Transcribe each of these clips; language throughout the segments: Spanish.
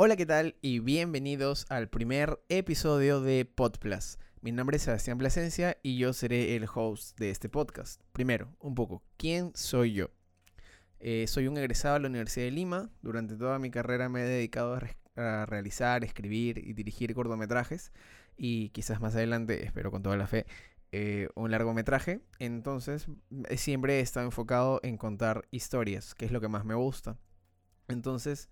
Hola, ¿qué tal? Y bienvenidos al primer episodio de PodPlus. Mi nombre es Sebastián Plasencia y yo seré el host de este podcast. Primero, un poco, ¿quién soy yo? Eh, soy un egresado de la Universidad de Lima. Durante toda mi carrera me he dedicado a, realizar, escribir y dirigir cortometrajes. Y quizás más adelante, espero con toda la fe, eh, un largometraje. Entonces, siempre he estado enfocado en contar historias, que es lo que más me gusta. Entonces,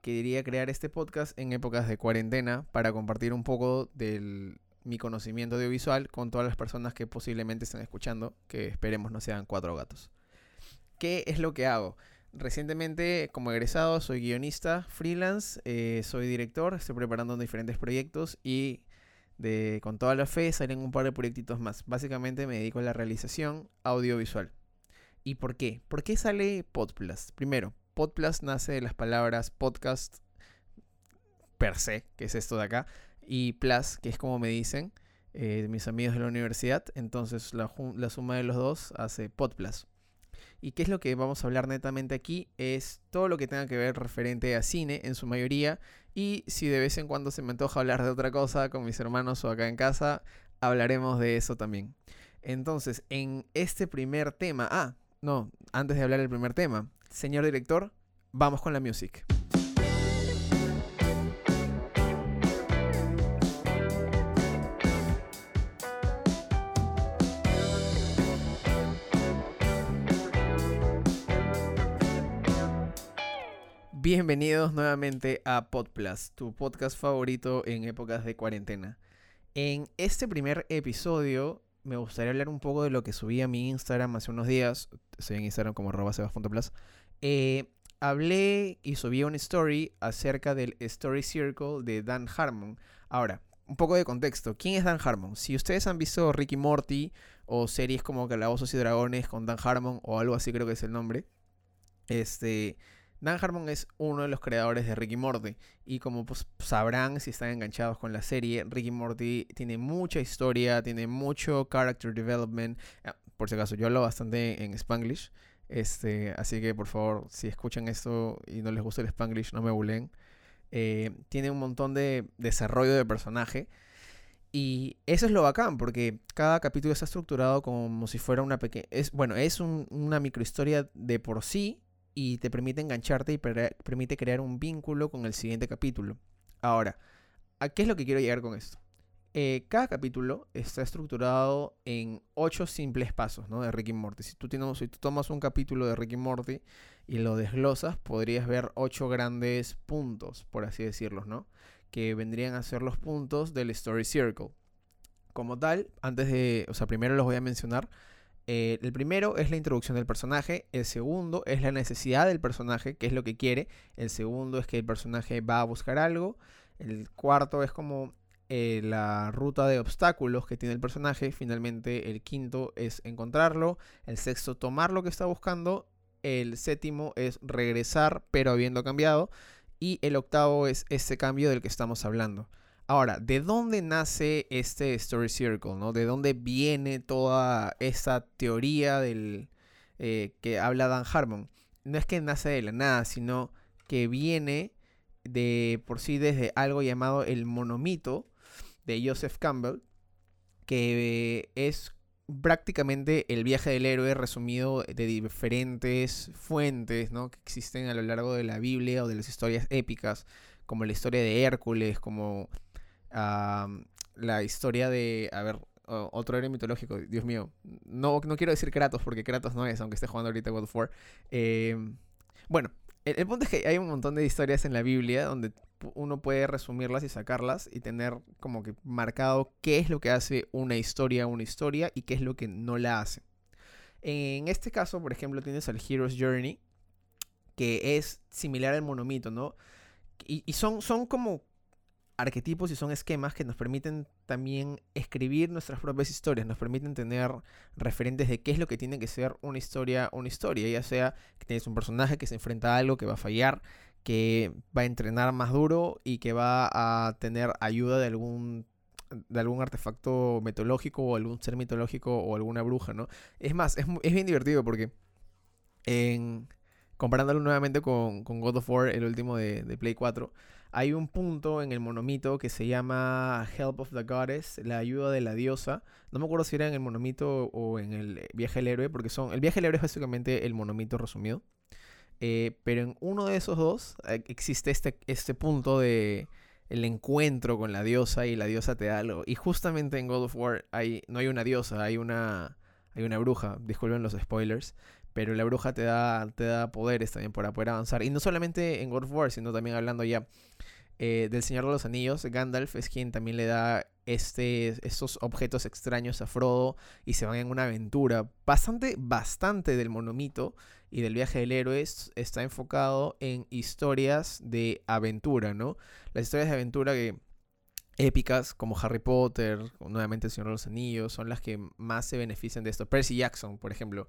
quería crear este podcast en épocas de cuarentena para compartir un poco de mi conocimiento audiovisual con todas las personas que posiblemente estén escuchando, que esperemos no sean cuatro gatos. ¿Qué es lo que hago? Recientemente, como egresado, soy guionista freelance, eh, soy director, estoy preparando diferentes proyectos y de, con toda la fe salen un par de proyectitos más. Básicamente me dedico a la realización audiovisual. ¿Y por qué? ¿Por qué sale Podplus? Primero, Podplus nace de las palabras podcast per se, que es esto de acá, y plus, que es como me dicen eh, mis amigos de la universidad. Entonces la, suma de los dos hace Podplus. ¿Y qué es lo que vamos a hablar netamente aquí? Es todo lo que tenga que ver referente a cine en su mayoría. Y si de vez en cuando se me antoja hablar de otra cosa con mis hermanos o acá en casa, hablaremos de eso también. Entonces, en este primer tema, ah, no, antes de hablar del primer tema, señor director, vamos con la music. Bienvenidos nuevamente a Podplus, tu podcast favorito en épocas de cuarentena. En este primer episodio me gustaría hablar un poco de lo que subí a mi Instagram hace unos días. Estoy en Instagram como sebas.plus. Eh, hablé y subí una story acerca del Story Circle de Dan Harmon. Ahora, un poco de contexto. ¿Quién es Dan Harmon? Si ustedes han visto Ricky Morty o series como Calabozos y Dragones con Dan Harmon o algo así creo que es el nombre. Este... Dan Harmon es uno de los creadores de Ricky Morty y como pues, sabrán si están enganchados con la serie, Ricky Morty tiene mucha historia, tiene mucho character development. Ah, por si acaso, yo hablo bastante en Spanglish. Este, así que por favor, si escuchan esto y no les gusta el Spanglish, no me bulen. Eh, tiene un montón de desarrollo de personaje. Y eso es lo bacán, porque cada capítulo está estructurado como si fuera una pequeña... Es, bueno, es una microhistoria de por sí y te permite engancharte y permite crear un vínculo con el siguiente capítulo. Ahora, ¿a qué es lo que quiero llegar con esto? Eh, cada capítulo está estructurado en ocho simples pasos ¿no? de Ricky Morty. Si tú, tienes, si tú tomas un capítulo de Ricky Morty y lo desglosas, podrías ver ocho grandes puntos, por así decirlos, ¿no? Que vendrían a ser los puntos del Story Circle. Como tal, antes de, o sea, primero los voy a mencionar. Eh, el primero es la introducción del personaje, el segundo es la necesidad del personaje, que es lo que quiere, el segundo es que el personaje va a buscar algo, el cuarto es como eh, la ruta de obstáculos que tiene el personaje. Finalmente, el quinto es encontrarlo. El sexto, tomar lo que está buscando. El séptimo es regresar, pero habiendo cambiado. Y el octavo es ese cambio del que estamos hablando. Ahora, ¿de dónde nace este Story Circle? ¿no? ¿De dónde viene toda esa teoría del, eh, que habla Dan Harmon? No es que nace de la nada, sino que viene de por sí desde algo llamado el monomito, de Joseph Campbell, que es prácticamente el viaje del héroe resumido de diferentes fuentes ¿no? que existen a lo largo de la Biblia o de las historias épicas, como la historia de Hércules, como la historia de, a ver, otro héroe mitológico, Dios mío, no, no quiero decir Kratos porque Kratos no es, aunque esté jugando ahorita God of War. Eh, bueno, el, punto es que hay un montón de historias en la Biblia donde uno puede resumirlas y sacarlas y tener como que marcado qué es lo que hace una historia una historia y qué es lo que no la hace. En este caso, por ejemplo, tienes al Hero's Journey, que es similar al monomito, ¿no? Y, y son, son como arquetipos y son esquemas que nos permiten también escribir nuestras propias historias, nos permiten tener referentes de qué es lo que tiene que ser una historia, una historia, ya sea que tienes un personaje que se enfrenta a algo que va a fallar, que va a entrenar más duro y que va a tener ayuda de algún de algún artefacto mitológico o algún ser mitológico o alguna bruja, ¿no? Es más, es, es bien divertido porque en, comparándolo nuevamente con, God of War, el último de, de, Play 4, hay un punto en el monomito que se llama Help of the Goddess, la ayuda de la diosa. No me acuerdo si era en el monomito o en el viaje del héroe, porque son. El viaje del héroe es básicamente el monomito resumido. Eh, pero en uno de esos dos eh, existe este, este punto de el encuentro con la diosa y la diosa te da algo. Y justamente en God of War hay, no hay una diosa, hay una, hay una bruja. Disculpen los spoilers. Pero la bruja te da, te da poderes también para poder avanzar. Y no solamente en God of War, sino también hablando ya eh, del Señor de los Anillos. Gandalf es quien también le da este, estos objetos extraños a Frodo y se van en una aventura. Bastante, bastante del monomito y del viaje del héroe está enfocado en historias de aventura, ¿no? Las historias de aventura que épicas como Harry Potter, nuevamente El Señor de los Anillos, son las que más se benefician de esto. Percy Jackson, por ejemplo,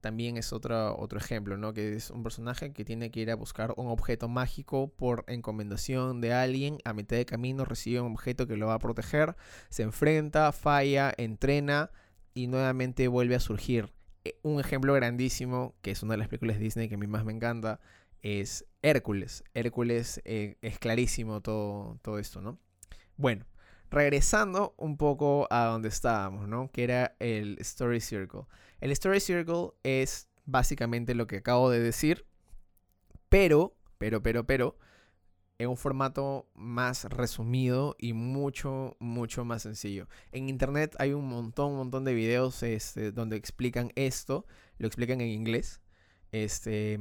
también es otro, otro ejemplo, ¿no? Que es un personaje que tiene que ir a buscar un objeto mágico por encomendación de alguien. A mitad de camino recibe un objeto que lo va a proteger, se enfrenta, falla, entrena y nuevamente vuelve a surgir. Eh, un ejemplo grandísimo, que es una de las películas de Disney que a mí más me encanta, es Hércules. Hércules eh, es clarísimo todo, todo esto, ¿no? Bueno, regresando un poco a donde estábamos, ¿no? Que era el Story Circle. El Story Circle es básicamente lo que acabo de decir, pero, pero, pero, pero, en un formato más resumido y mucho, mucho más sencillo. En internet hay un montón, un montón de videos este, donde explican esto, lo explican en inglés. Este,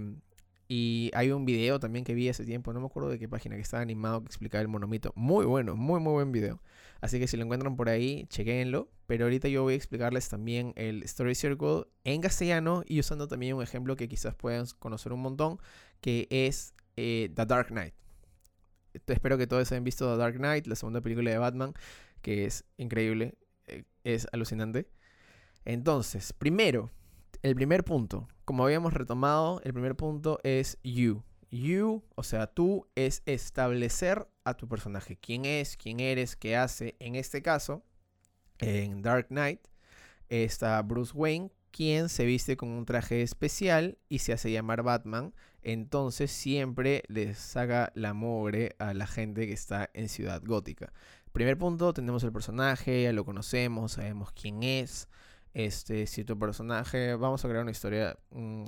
y hay un video también que vi hace tiempo, no me acuerdo de qué página, que estaba animado que explicaba el monomito. Muy bueno, muy, muy buen video. Así que si lo encuentran por ahí, chequenlo. Pero ahorita yo voy a explicarles también el Story Circle en castellano y usando también un ejemplo que quizás puedan conocer un montón, que es eh, The Dark Knight. Espero que todos hayan visto The Dark Knight, la segunda película de Batman, que es increíble, eh, es alucinante. Entonces, primero, el primer punto, como habíamos retomado, el primer punto es you. You, o sea, tú es establecer a tu personaje. ¿Quién es? ¿Quién eres? ¿Qué hace? En este caso, en Dark Knight, está Bruce Wayne, quien se viste con un traje especial y se hace llamar Batman. Entonces siempre les saca la mogre a la gente que está en Ciudad Gótica. Primer punto, tenemos el personaje, ya lo conocemos, sabemos quién es. Este, si tu personaje, vamos a crear una historia mm,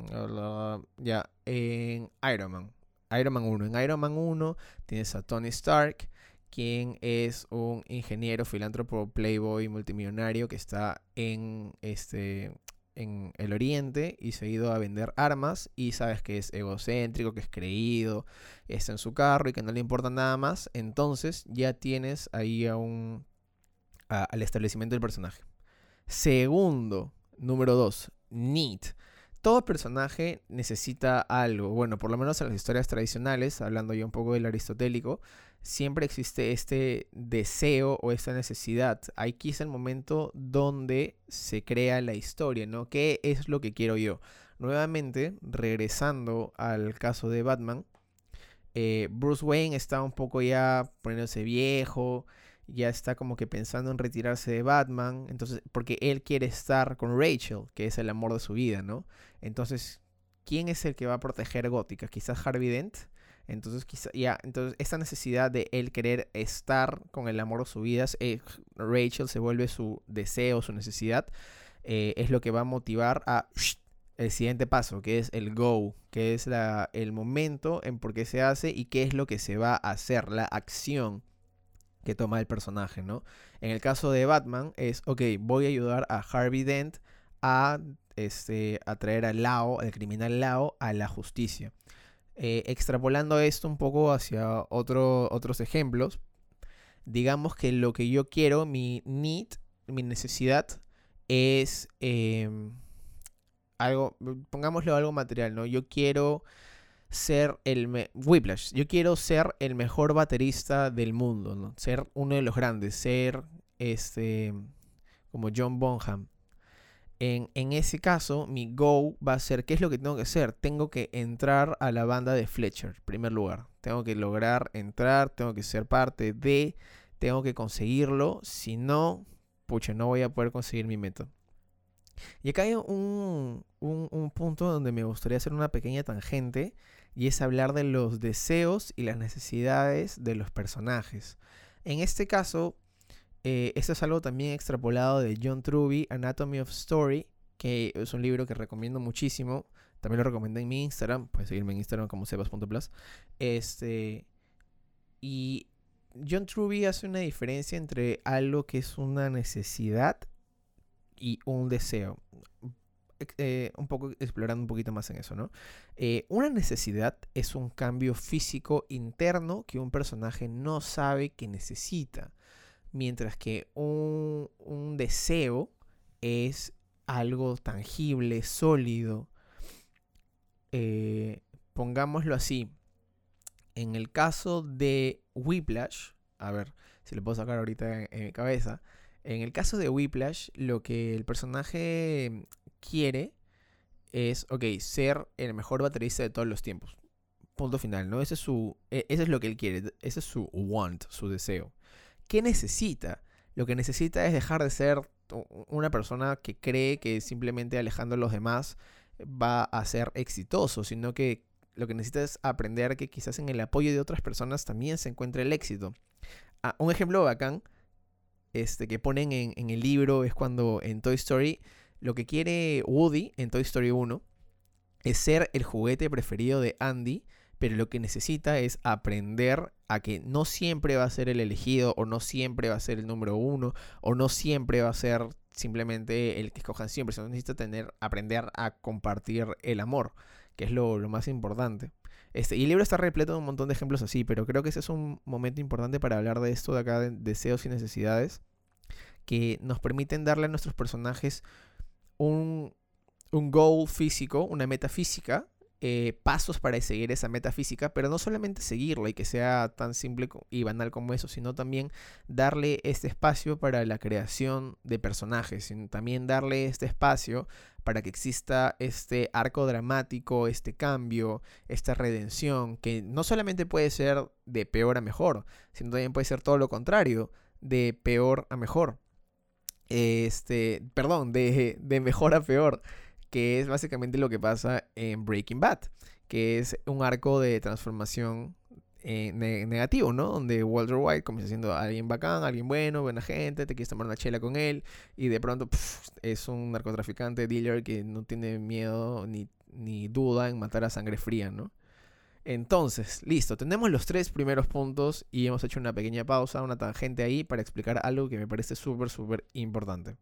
ya en Iron Man. Iron Man 1. En Iron Man 1 tienes a Tony Stark, quien es un ingeniero, filántropo, playboy, multimillonario que está en este en el oriente y se ha ido a vender armas y sabes que es egocéntrico, que es creído, está en su carro y que no le importa nada más, entonces ya tienes ahí a un, al establecimiento del personaje. Segundo, número dos, Neat. Todo personaje necesita algo. Bueno, por lo menos en las historias tradicionales, hablando ya un poco del aristotélico, siempre existe este deseo o esta necesidad. Hay quizá el momento donde se crea la historia, ¿no? ¿Qué es lo que quiero yo? Nuevamente, regresando al caso de Batman, eh, Bruce Wayne está un poco ya poniéndose viejo, ya está como que pensando en retirarse de Batman, entonces, porque él quiere estar con Rachel, que es el amor de su vida, ¿no? Entonces, ¿quién es el que va a proteger Gótica? Quizás Harvey Dent. Entonces, quizá, ya, entonces, esta necesidad de él querer estar con el amor de su vida, eh, Rachel se vuelve su deseo, su necesidad, eh, es lo que va a motivar a el siguiente paso, que es el go, que es la, el momento en por qué se hace y qué es lo que se va a hacer, la acción que toma el personaje, ¿no? En el caso de Batman es, ok, voy a ayudar a Harvey Dent a, este, a traer al Lao, al criminal Lao, a la justicia. Eh, extrapolando esto un poco hacia otro, otros ejemplos, digamos que lo que yo quiero, mi need, mi necesidad, es em, algo, pongámoslo algo material, ¿no? Yo quiero ser el Whiplash. Yo quiero ser el mejor baterista del mundo, ¿no? Ser uno de los grandes, ser este como John Bonham. En, en, ese caso, mi go va a ser, ¿qué es lo que tengo que hacer? Tengo que entrar a la banda de Fletcher, en primer lugar. Tengo que lograr entrar, tengo que ser parte de, tengo que conseguirlo. Si no, pucha, no voy a poder conseguir mi meta. Y acá hay un, un, punto donde me gustaría hacer una pequeña tangente y es hablar de los deseos y las necesidades de los personajes. En este caso, eh, esto es algo también extrapolado de John Truby, Anatomy of Story, que es un libro que recomiendo muchísimo. También lo recomendé en mi Instagram. Puedes seguirme en Instagram como sebas.plus. Este. Y John Truby hace una diferencia entre algo que es una necesidad y un deseo. Eh, un poco explorando un poquito más en eso, ¿no? Eh, una necesidad es un cambio físico interno que un personaje no sabe que necesita. Mientras que un, un deseo es algo tangible, sólido. Eh, pongámoslo así. En el caso de Whiplash, a ver si le puedo sacar ahorita en, mi cabeza. En el caso de Whiplash, lo que el personaje quiere es, ok, ser el mejor baterista de todos los tiempos. Punto final, ¿no? Ese es, su, e, ese es lo que él quiere, ese es su want, su deseo. ¿Qué necesita? Lo que necesita es dejar de ser una persona que cree que simplemente alejando a los demás va a ser exitoso, sino que lo que necesita es aprender que quizás en el apoyo de otras personas también se encuentre el éxito. Ah, un ejemplo bacán este, que ponen en, en, el libro es cuando en Toy Story lo que quiere Woody en Toy Story 1 es ser el juguete preferido de Andy, pero lo que necesita es aprender a que no siempre va a ser el elegido o no siempre va a ser el número uno o no siempre va a ser simplemente el que escojan siempre, sino necesita aprender a compartir el amor, que es lo, más importante. Este, y el libro está repleto de un montón de ejemplos así, pero creo que ese es un momento importante para hablar de esto de acá, de deseos y necesidades, que nos permiten darle a nuestros personajes un, un goal físico, una meta física, eh, pasos para seguir esa metafísica, pero no solamente seguirla y que sea tan simple y banal como eso, sino también darle este espacio para la creación de personajes, sino también darle este espacio para que exista este arco dramático, este cambio, esta redención, que no solamente puede ser de peor a mejor, sino también puede ser todo lo contrario, de peor a mejor. Este, perdón, de, de mejor a peor que es básicamente lo que pasa en Breaking Bad, que es un arco de transformación eh, negativo, ¿no? Donde Walter White comienza siendo alguien bacán, alguien bueno, buena gente, te quieres tomar una chela con él y de pronto es un narcotraficante, dealer que no tiene miedo ni, ni duda en matar a sangre fría, ¿no? Entonces, listo, tenemos los tres primeros puntos y hemos hecho una pequeña pausa, una tangente ahí para explicar algo que me parece súper, súper importante.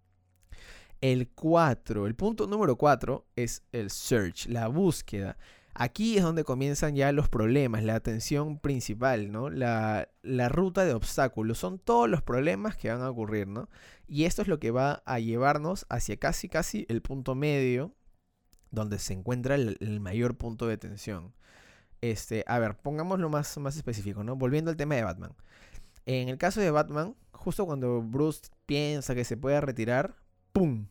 El 4, el punto número 4 es el search, la búsqueda. Aquí es donde comienzan ya los problemas, la atención principal, ¿no? La, ruta de obstáculos. Son todos los problemas que van a ocurrir, ¿no? Y esto es lo que va a llevarnos hacia casi, casi el punto medio, donde se encuentra el, mayor punto de tensión. Este, a ver, pongámoslo más, más específico, ¿no? Volviendo al tema de Batman. En el caso de Batman, justo cuando Bruce piensa que se puede retirar, ¡pum!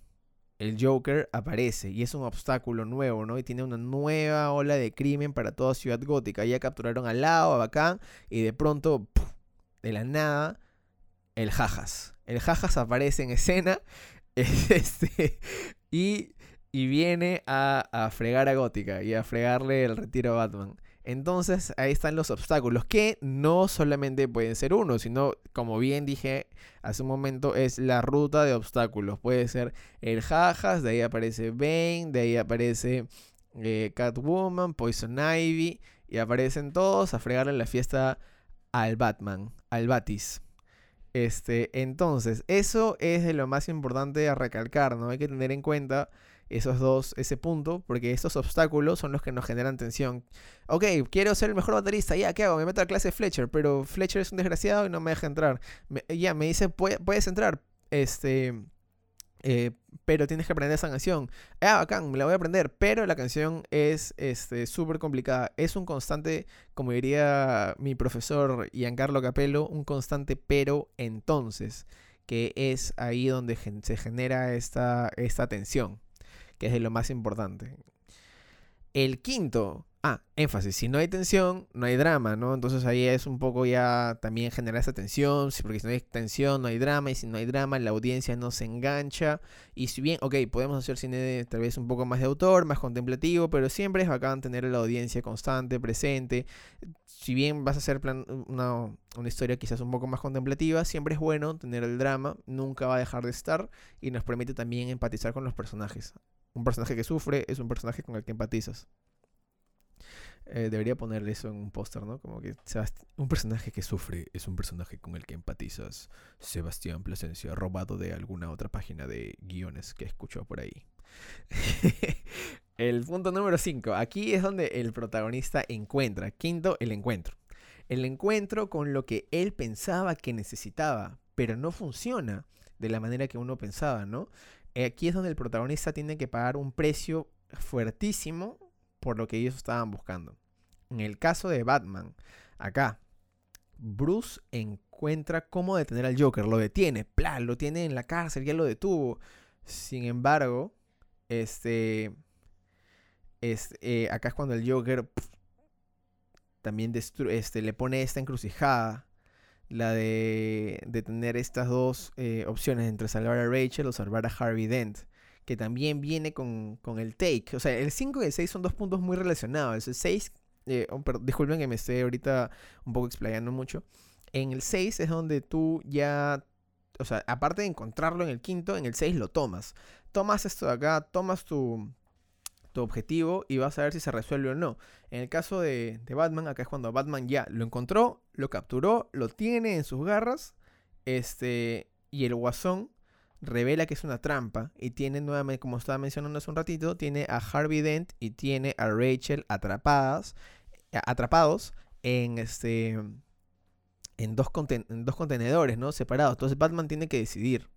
El Joker aparece y es un obstáculo nuevo, ¿no? Y tiene una nueva ola de crimen para toda Ciudad Gótica. Ya capturaron al lado, a Bacán, y de pronto, de la nada, el Jajas. El Jajas aparece en escena este, y, y viene a, a fregar a Gótica y a fregarle el retiro a Batman. Entonces ahí están los obstáculos, que no solamente pueden ser uno, sino, como bien dije hace un momento, es la ruta de obstáculos. Puede ser el Jajas, de ahí aparece Bane, de ahí aparece eh, Catwoman, Poison Ivy, y aparecen todos a fregarle la fiesta al Batman, al Batis. Este, entonces, eso es de lo más importante a recalcar, ¿no? Hay que tener en cuenta esos dos, ese punto, porque estos obstáculos son los que nos generan tensión. Ok, quiero ser el mejor baterista, ya, ¿qué hago? Me meto a la clase de Fletcher, pero Fletcher es un desgraciado y no me deja entrar. ya, me dice, puedes entrar, este... Eh, pero tienes que aprender esa canción. Ah, bacán, me la voy a aprender. Pero la canción es este, súper complicada. Es un constante, como diría mi profesor Giancarlo Capello, un constante pero entonces. Que es ahí donde se genera esta, esta tensión que es lo más importante. El quinto, Ah, énfasis, si no hay tensión, no hay drama, ¿no? Entonces ahí es un poco ya también generar esa tensión, porque si no hay tensión, no hay drama, y si no hay drama, la audiencia no se engancha. Y si bien, ok, podemos hacer cine tal vez un poco más de autor, más contemplativo, pero siempre es bacán tener la audiencia constante, presente. Si bien vas a hacer una, una historia quizás un poco más contemplativa, siempre es bueno tener el drama, nunca va a dejar de estar y nos permite también empatizar con los personajes. Un personaje que sufre es un personaje con el que empatizas. Eh, debería ponerle eso en un póster, ¿no? Como que un personaje que sufre es un personaje con el que empatizas. Sebastián Plasencia, robado de alguna otra página de guiones que he escuchado por ahí. el punto número 5. Aquí es donde el protagonista encuentra. Quinto, el encuentro. El encuentro con lo que él pensaba que necesitaba, pero no funciona de la manera que uno pensaba, ¿no? Aquí es donde el protagonista tiene que pagar un precio fuertísimo por lo que ellos estaban buscando. En el caso de Batman, acá, Bruce encuentra cómo detener al Joker, lo detiene, plan, lo tiene en la cárcel, ya lo detuvo. Sin embargo, este, eh, acá es cuando el Joker también este, le pone esta encrucijada, la de, de tener estas dos eh, opciones entre salvar a Rachel o salvar a Harvey Dent que también viene con, el take. O sea, el 5 y el 6 son dos puntos muy relacionados. El 6, eh, disculpen que me esté ahorita un poco explayando mucho. En el 6 es donde tú ya, o sea, aparte de encontrarlo en el quinto, en el 6 lo tomas. Tomas esto de acá, tomas tu, tu objetivo y vas a ver si se resuelve o no. En el caso de, Batman, acá es cuando Batman ya lo encontró, lo capturó, lo tiene en sus garras, este, y el guasón revela que es una trampa y tiene nuevamente, como estaba mencionando hace un ratito, tiene a Harvey Dent y tiene a Rachel atrapadas, atrapados en este en dos, en dos contenedores, ¿no? Separados. Entonces Batman tiene que decidir.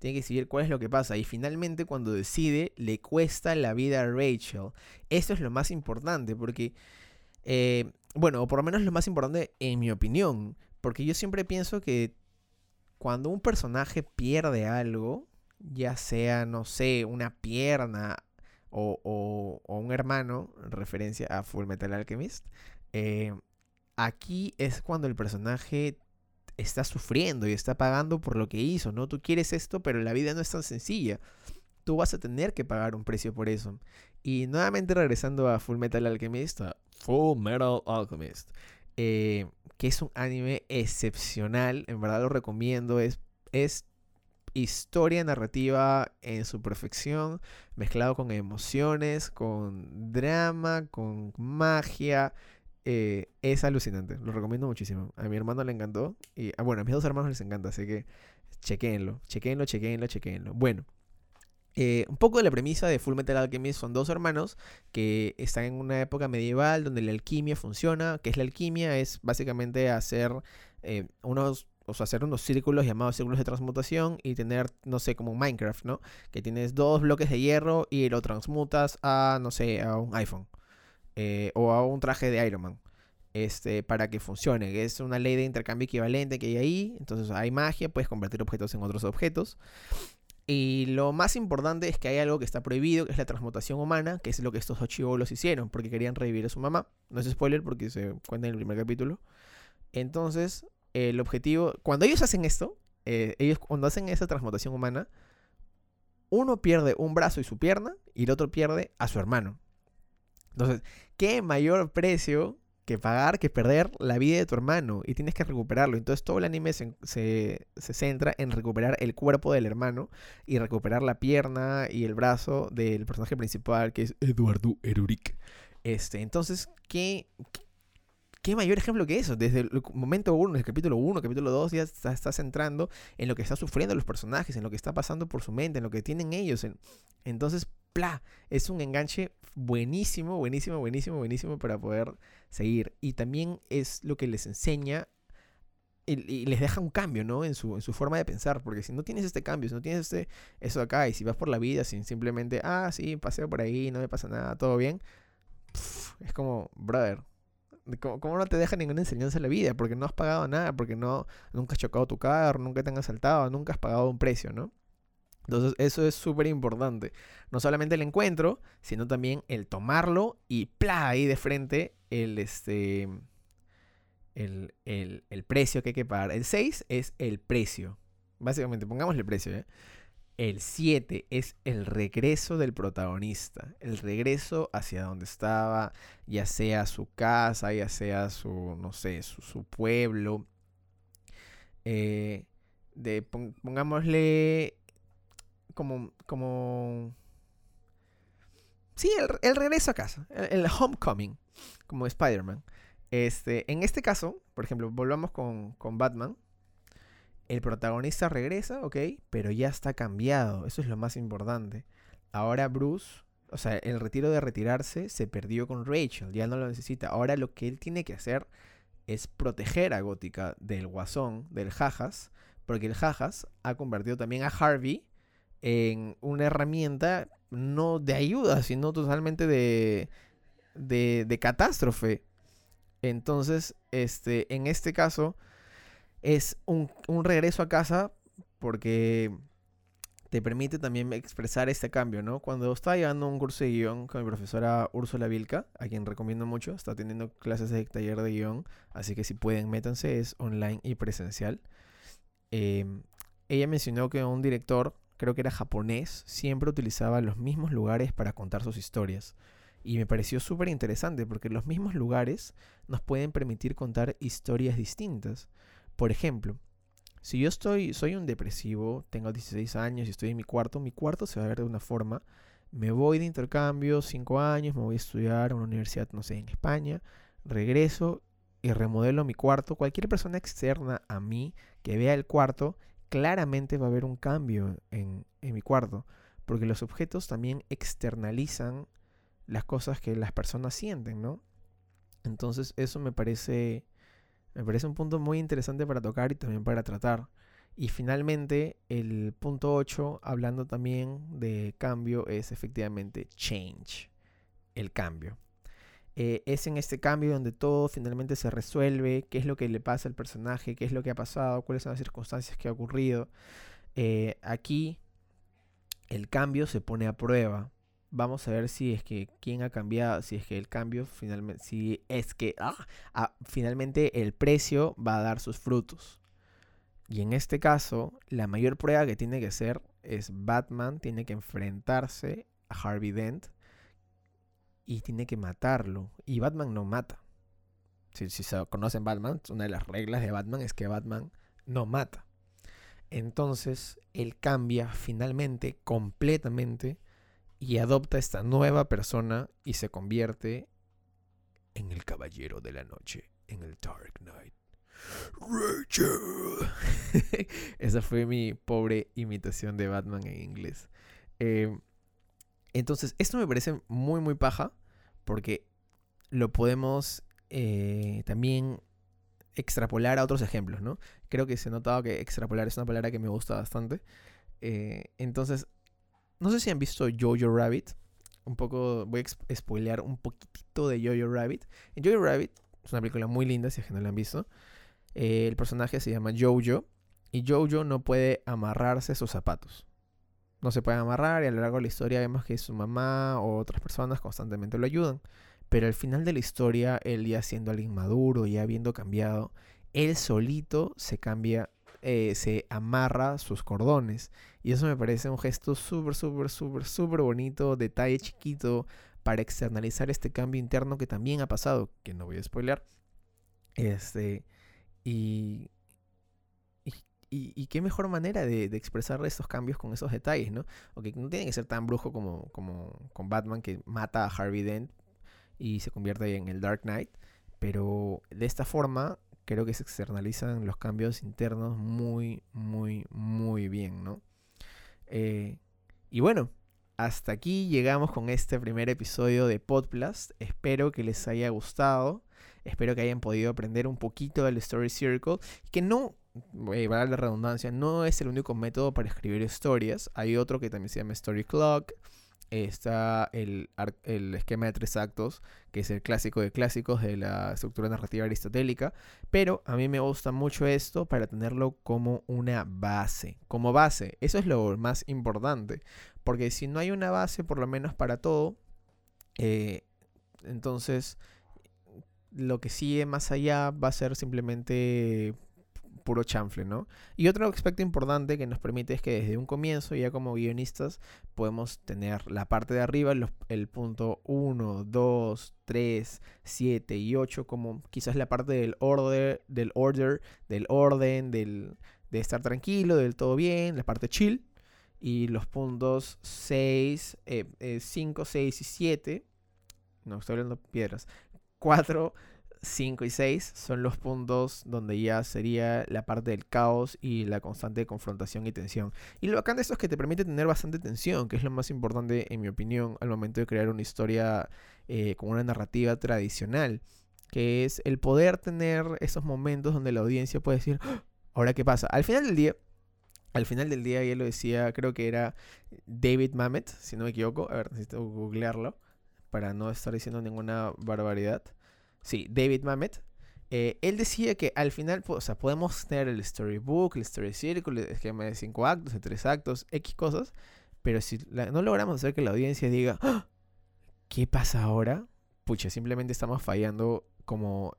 Tiene que decidir cuál es lo que pasa. Y finalmente cuando decide, le cuesta la vida a Rachel. Esto es lo más importante porque, eh, bueno, o por lo menos lo más importante en mi opinión. Porque yo siempre pienso que cuando un personaje pierde algo, ya sea, no sé, una pierna o, un hermano, en referencia a Full Metal Alchemist, eh, aquí es cuando el personaje está sufriendo y está pagando por lo que hizo, ¿no? Tú quieres esto, pero la vida no es tan sencilla. Tú vas a tener que pagar un precio por eso. Y nuevamente regresando a Full Metal Alchemist, Full Metal Alchemist. Eh, que es un anime excepcional, en verdad lo recomiendo, es, es historia narrativa en su perfección, mezclado con emociones, con drama, con magia. Eh, es alucinante, lo recomiendo muchísimo. A mi hermano le encantó y ah, bueno, a mis dos hermanos les encanta, así que chequenlo, chequenlo, chequenlo, chequenlo. Bueno, eh, un poco de la premisa de Full Metal Alchemist son dos hermanos que están en una época medieval donde la alquimia funciona. ¿Qué es la alquimia? Es básicamente hacer eh, unos o hacer unos círculos llamados círculos de transmutación y tener, no sé, como Minecraft, ¿no? Que tienes dos bloques de hierro y lo transmutas a, no sé, a un iPhone eh, o a un traje de Iron Man. Este, para que funcione. Es una ley de intercambio equivalente que hay ahí. Entonces hay magia, puedes convertir objetos en otros objetos. Y lo más importante es que hay algo que está prohibido, que es la transmutación humana, que es lo que estos ocho hicieron, porque querían revivir a su mamá. No es spoiler porque se cuenta en el primer capítulo. Entonces, el objetivo, cuando ellos hacen esto, eh, ellos cuando hacen esa transmutación humana, uno pierde un brazo y su pierna y el otro pierde a su hermano. Entonces, ¿qué mayor precio que pagar que perder la vida de tu hermano y tienes que recuperarlo. Entonces todo el anime se, se, centra en recuperar el cuerpo del hermano y recuperar la pierna y el brazo del personaje principal que es Eduardo Erurik. Este, entonces, ¿qué, ¿qué mayor ejemplo que eso? Desde el momento 1, el capítulo 1, capítulo 2, ya está, está, centrando en lo que está sufriendo los personajes, en lo que está pasando por su mente, en lo que tienen ellos. entonces, ¡pla! Es un enganche buenísimo, buenísimo, buenísimo, buenísimo para poder seguir. Y también es lo que les enseña y, les deja un cambio, ¿no? En su, forma de pensar. Porque si no tienes este cambio, si no tienes este, eso acá, y si vas por la vida sin simplemente, ah, sí, paseo por ahí, no me pasa nada, todo bien. es como, brother, ¿Cómo, no te deja ninguna enseñanza en la vida? Porque no has pagado nada, porque no, nunca has chocado tu carro, nunca te han asaltado, nunca has pagado un precio, ¿no? Entonces eso es súper importante. No solamente el encuentro, sino también el tomarlo y ¡plá! ahí de frente el, este, el, el, precio que hay que pagar. El 6 es el precio. Básicamente, pongámosle el precio. ¿eh? El 7 es el regreso del protagonista. El regreso hacia donde estaba, ya sea su casa, ya sea su, no sé, su, pueblo. Eh, de, pongámosle como, como... Sí, el, regreso a casa, el, homecoming, como Spider-Man. Este, en este caso, por ejemplo, volvamos con, con Batman. El protagonista regresa, ok, pero ya está cambiado. Eso es lo más importante. Ahora Bruce, o sea, el retiro de retirarse se perdió con Rachel, ya no lo necesita. Ahora lo que él tiene que hacer es proteger a Gótica del guasón, del Jajas, porque el Jajas ha convertido también a Harvey en una herramienta no de ayuda, sino totalmente de, de, catástrofe. Entonces, este, en este caso, es un, regreso a casa porque te permite también expresar este cambio, ¿no? Cuando estaba llevando un curso de guion con mi profesora Úrsula Vilca, a quien recomiendo mucho, está teniendo clases de taller de guion, así que si pueden, métanse, es online y presencial. Em, ella mencionó que un director creo que era japonés, siempre utilizaba los mismos lugares para contar sus historias. Y me pareció súper interesante porque los mismos lugares nos pueden permitir contar historias distintas. Por ejemplo, si yo estoy, soy un depresivo, tengo 16 años y estoy en mi cuarto, mi cuarto se va a ver de una forma. Me voy de intercambio, 5 años, me voy a estudiar a una universidad, no sé, en España, regreso y remodelo mi cuarto. Cualquier persona externa a mí que vea el cuarto claramente va a haber un cambio en, mi cuarto, porque los objetos también externalizan las cosas que las personas sienten, ¿no? Entonces eso me parece, me parece un punto muy interesante para tocar y también para tratar. Y finalmente, el punto 8, hablando también de cambio, es efectivamente change, el cambio. Eh, es en este cambio donde todo finalmente se resuelve, qué es lo que le pasa al personaje, qué es lo que ha pasado, cuáles son las circunstancias que ha ocurrido. Eh, aquí el cambio se pone a prueba. Vamos a ver si es que quién ha cambiado, si es que el cambio finalmente, si es que ah, ah, finalmente el precio va a dar sus frutos. Y en este caso, la mayor prueba que tiene que ser es Batman tiene que enfrentarse a Harvey Dent y tiene que matarlo. Y Batman no mata. Si, se conocen Batman, una de las reglas de Batman es que Batman no mata. Entonces él cambia finalmente, completamente, y adopta esta nueva persona y se convierte en el caballero de la noche, en el Dark Knight. Rachel. Esa fue mi pobre imitación de Batman en inglés. Eh, entonces, esto me parece muy, muy paja porque lo podemos eh, también extrapolar a otros ejemplos, ¿no? Creo que se ha notado que extrapolar es una palabra que me gusta bastante. Eh, entonces, no sé si han visto Jojo Rabbit. Un poco, voy a spoilear un poquitito de Jojo Rabbit. En Jojo Rabbit es una película muy linda, si es que no la han visto. Eh, el personaje se llama Jojo y Jojo no puede amarrarse sus zapatos no se puede amarrar y a lo largo de la historia vemos que su mamá o otras personas constantemente lo ayudan. Pero al final de la historia, él ya siendo alguien maduro, ya habiendo cambiado, él solito se cambia, eh, se amarra sus cordones. Y eso me parece un gesto súper, súper, súper, súper bonito, detalle chiquito para externalizar este cambio interno que también ha pasado, que no voy a spoiler. Este, y y, qué mejor manera de, expresar estos cambios con esos detalles, ¿no? Ok, no tiene que ser tan brujo como, como con Batman que mata a Harvey Dent y se convierte en el Dark Knight, pero de esta forma creo que se externalizan los cambios internos muy, muy, muy bien, ¿no? Eh, y bueno, hasta aquí llegamos con este primer episodio de Podplast. Espero que les haya gustado. Espero que hayan podido aprender un poquito del Story Circle. Que no voy a la redundancia, no es el único método para escribir historias. Hay otro que también se llama Story Clock. está el, el, esquema de tres actos, que es el clásico de clásicos de la estructura narrativa aristotélica, pero a mí me gusta mucho esto para tenerlo como una base, como base, eso es lo más importante, porque si no hay una base, por lo menos para todo, eh, entonces lo que sigue más allá va a ser simplemente puro chanfle, ¿no? Y otro aspecto importante que nos permite es que desde un comienzo, ya como guionistas, podemos tener la parte de arriba, el punto 1, 2, 3, 7 y 8, como quizás la parte del order, del order, del orden, del, de estar tranquilo, del todo bien, la parte chill. Y los puntos 6, 5, 6 y 7, no estoy hablando piedras, 4, 5 y 6 son los puntos donde ya sería la parte del caos y la constante confrontación y tensión. Y lo bacán de esto es que te permite tener bastante tensión, que es lo más importante en mi opinión al momento de crear una historia eh, con una narrativa tradicional, que es el poder tener esos momentos donde la audiencia puede decir, ¡Ah! ahora qué pasa. Al final del día, al final del día ya lo decía, creo que era David Mamet, si no me equivoco, a ver, necesito googlearlo para no estar diciendo ninguna barbaridad. Sí, David Mamet. Eh, él decía que al final, o sea, podemos tener el storybook, el story circle, el esquema de cinco actos, de tres actos, X cosas, pero si no logramos hacer que la audiencia diga, ¡Ah! ¿qué pasa ahora? Pucha, simplemente estamos fallando como,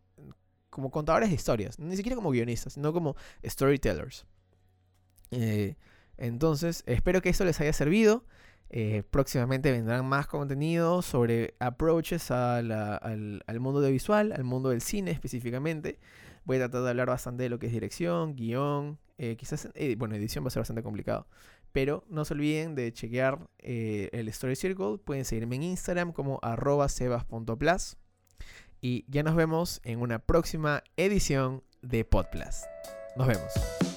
como contadores de historias, ni siquiera como guionistas, sino como storytellers. Eh, entonces, espero que esto les haya servido. Eh, próximamente vendrán más contenido sobre approaches al, al, mundo de visual, al mundo del cine específicamente. Voy a tratar de hablar bastante de lo que es dirección, guion, eh, quizás, eh, bueno, edición va a ser bastante complicado. Pero no se olviden de chequear el Story Circle. Pueden seguirme en Instagram como arroba sebas.plus. Y ya nos vemos en una próxima edición de Podplus. Nos vemos.